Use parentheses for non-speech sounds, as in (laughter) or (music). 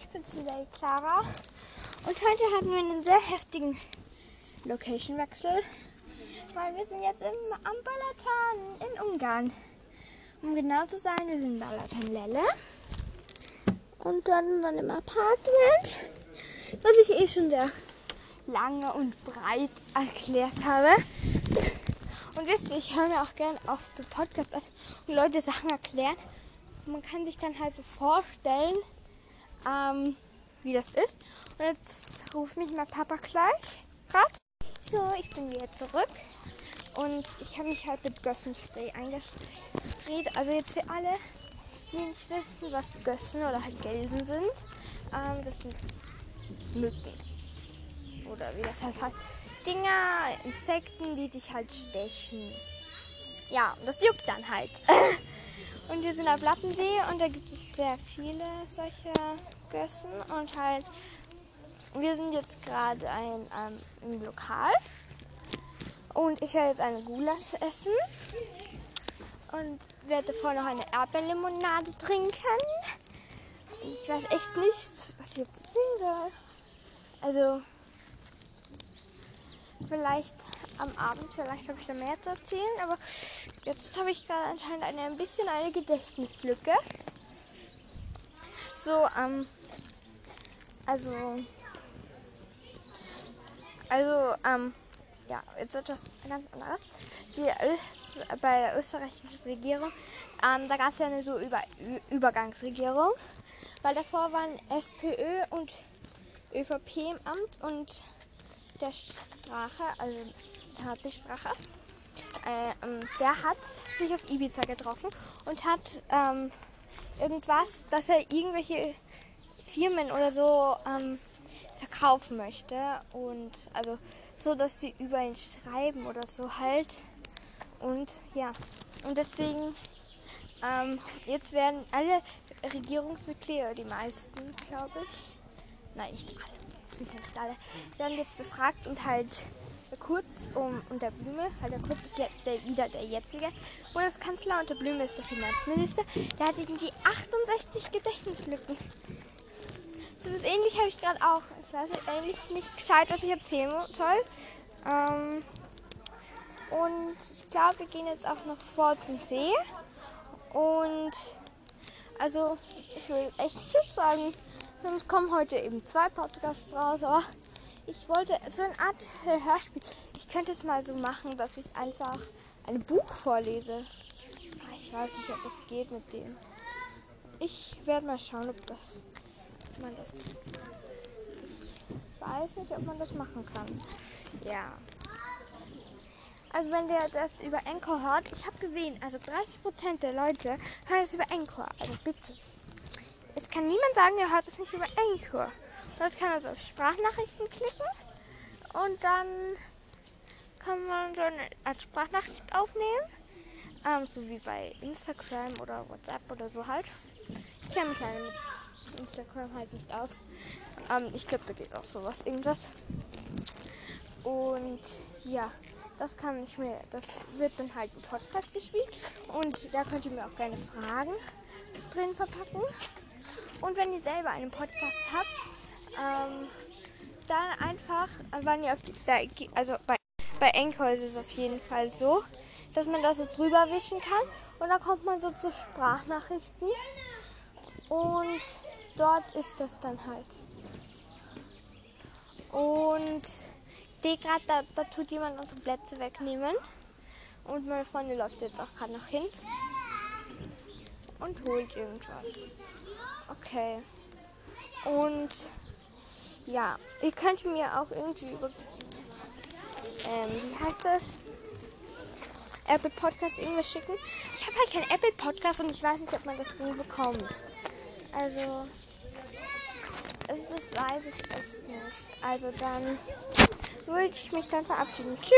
ich bin's wieder, die Clara. Und heute hatten wir einen sehr heftigen Location-Wechsel, weil wir sind jetzt im, am Balatan in Ungarn. Um genau zu sein, wir sind in Balatan Lelle. Und dann dann im Apartment, was ich eh schon sehr lange und breit erklärt habe. Und wisst ihr, ich höre mir auch gerne auf zu Podcast an und Leute Sachen erklären. Man kann sich dann halt so vorstellen, ähm, wie das ist. Und jetzt ruft mich mal Papa gleich. Grad. So, ich bin wieder zurück. Und ich habe mich halt mit Gössenspray eingesprayt. Also jetzt für alle, die nicht wissen, was Gössen oder halt Gelsen sind. Ähm, das sind Mücken. Oder wie das heißt halt. Dinger, Insekten, die dich halt stechen. Ja, und das juckt dann halt. (laughs) und wir sind am Plattensee und da gibt es sehr viele solche Gössen und halt wir sind jetzt gerade ähm, im Lokal und ich werde jetzt eine Gulasch essen und werde davor noch eine Erdbeerlimonade trinken. Ich weiß echt nicht, was ich jetzt erzählen soll. Also vielleicht am Abend, vielleicht habe ich da mehr zu erzählen, aber jetzt habe ich gerade anscheinend eine, ein bisschen eine Gedächtnislücke. So, ähm, also, also, ähm, ja, jetzt etwas ganz anderes. Die, bei der österreichischen Regierung, ähm, da gab es ja eine so Über Übergangsregierung, weil davor waren FPÖ und ÖVP im Amt und der Strache, also Herzig Strache, äh, ähm, der hat sich auf Ibiza getroffen und hat ähm, irgendwas, dass er irgendwelche Firmen oder so ähm, verkaufen möchte und also so, dass sie über ihn schreiben oder so halt. Und ja. Und deswegen ähm, jetzt werden alle Regierungsmitglieder, die meisten, glaube ich, nein, nicht alle, sicher nicht alle, werden jetzt befragt und halt Kurz um, und der Blume, der Kurz ist der, wieder der jetzige Bundeskanzler und der Blume ist der Finanzminister, der hat irgendwie 68 Gedächtnislücken. So was ähnlich habe ich gerade auch. Ich weiß eigentlich nicht gescheit, was ich erzählen soll. Ähm, und ich glaube, wir gehen jetzt auch noch vor zum See. Und also, ich will jetzt echt Tschüss sagen. Sonst kommen heute eben zwei Podcasts raus. Aber ich wollte so eine Art (laughs) Hörspiel. Ich könnte es mal so machen, dass ich einfach ein Buch vorlese. Ah, ich weiß nicht, ob das geht mit dem. Ich werde mal schauen, ob das man das. Ich weiß nicht, ob man das machen kann. Ja. Also wenn der das über Encore hört, ich habe gesehen, also 30% der Leute hören es über Encore. Also bitte. Es kann niemand sagen, er hört es nicht über Encore. Dort kann man so auf Sprachnachrichten klicken und dann kann man so eine Art Sprachnachricht aufnehmen. Ähm, so wie bei Instagram oder WhatsApp oder so halt. Ich kenne mich leider mit Instagram halt nicht aus. Ähm, ich glaube, da geht auch sowas, irgendwas. Und ja, das kann ich mir, das wird dann halt im Podcast gespielt. Und da könnt ihr mir auch gerne Fragen drin verpacken. Und wenn ihr selber einen Podcast habt, ähm, dann einfach, wenn ihr auf die, da, also bei, bei ist es auf jeden Fall so, dass man da so drüber wischen kann und dann kommt man so zu Sprachnachrichten und dort ist das dann halt. Und gerade, da, da tut jemand unsere Plätze wegnehmen. Und meine Freundin läuft jetzt auch gerade noch hin und holt irgendwas. Okay. Und ja, ihr könnt mir auch irgendwie über. Ähm, wie heißt das? Apple Podcast irgendwas schicken. Ich habe halt kein Apple Podcast und ich weiß nicht, ob man das Ding bekommt. Also, das weiß ich echt nicht. Also dann würde ich mich dann verabschieden. Tschüss.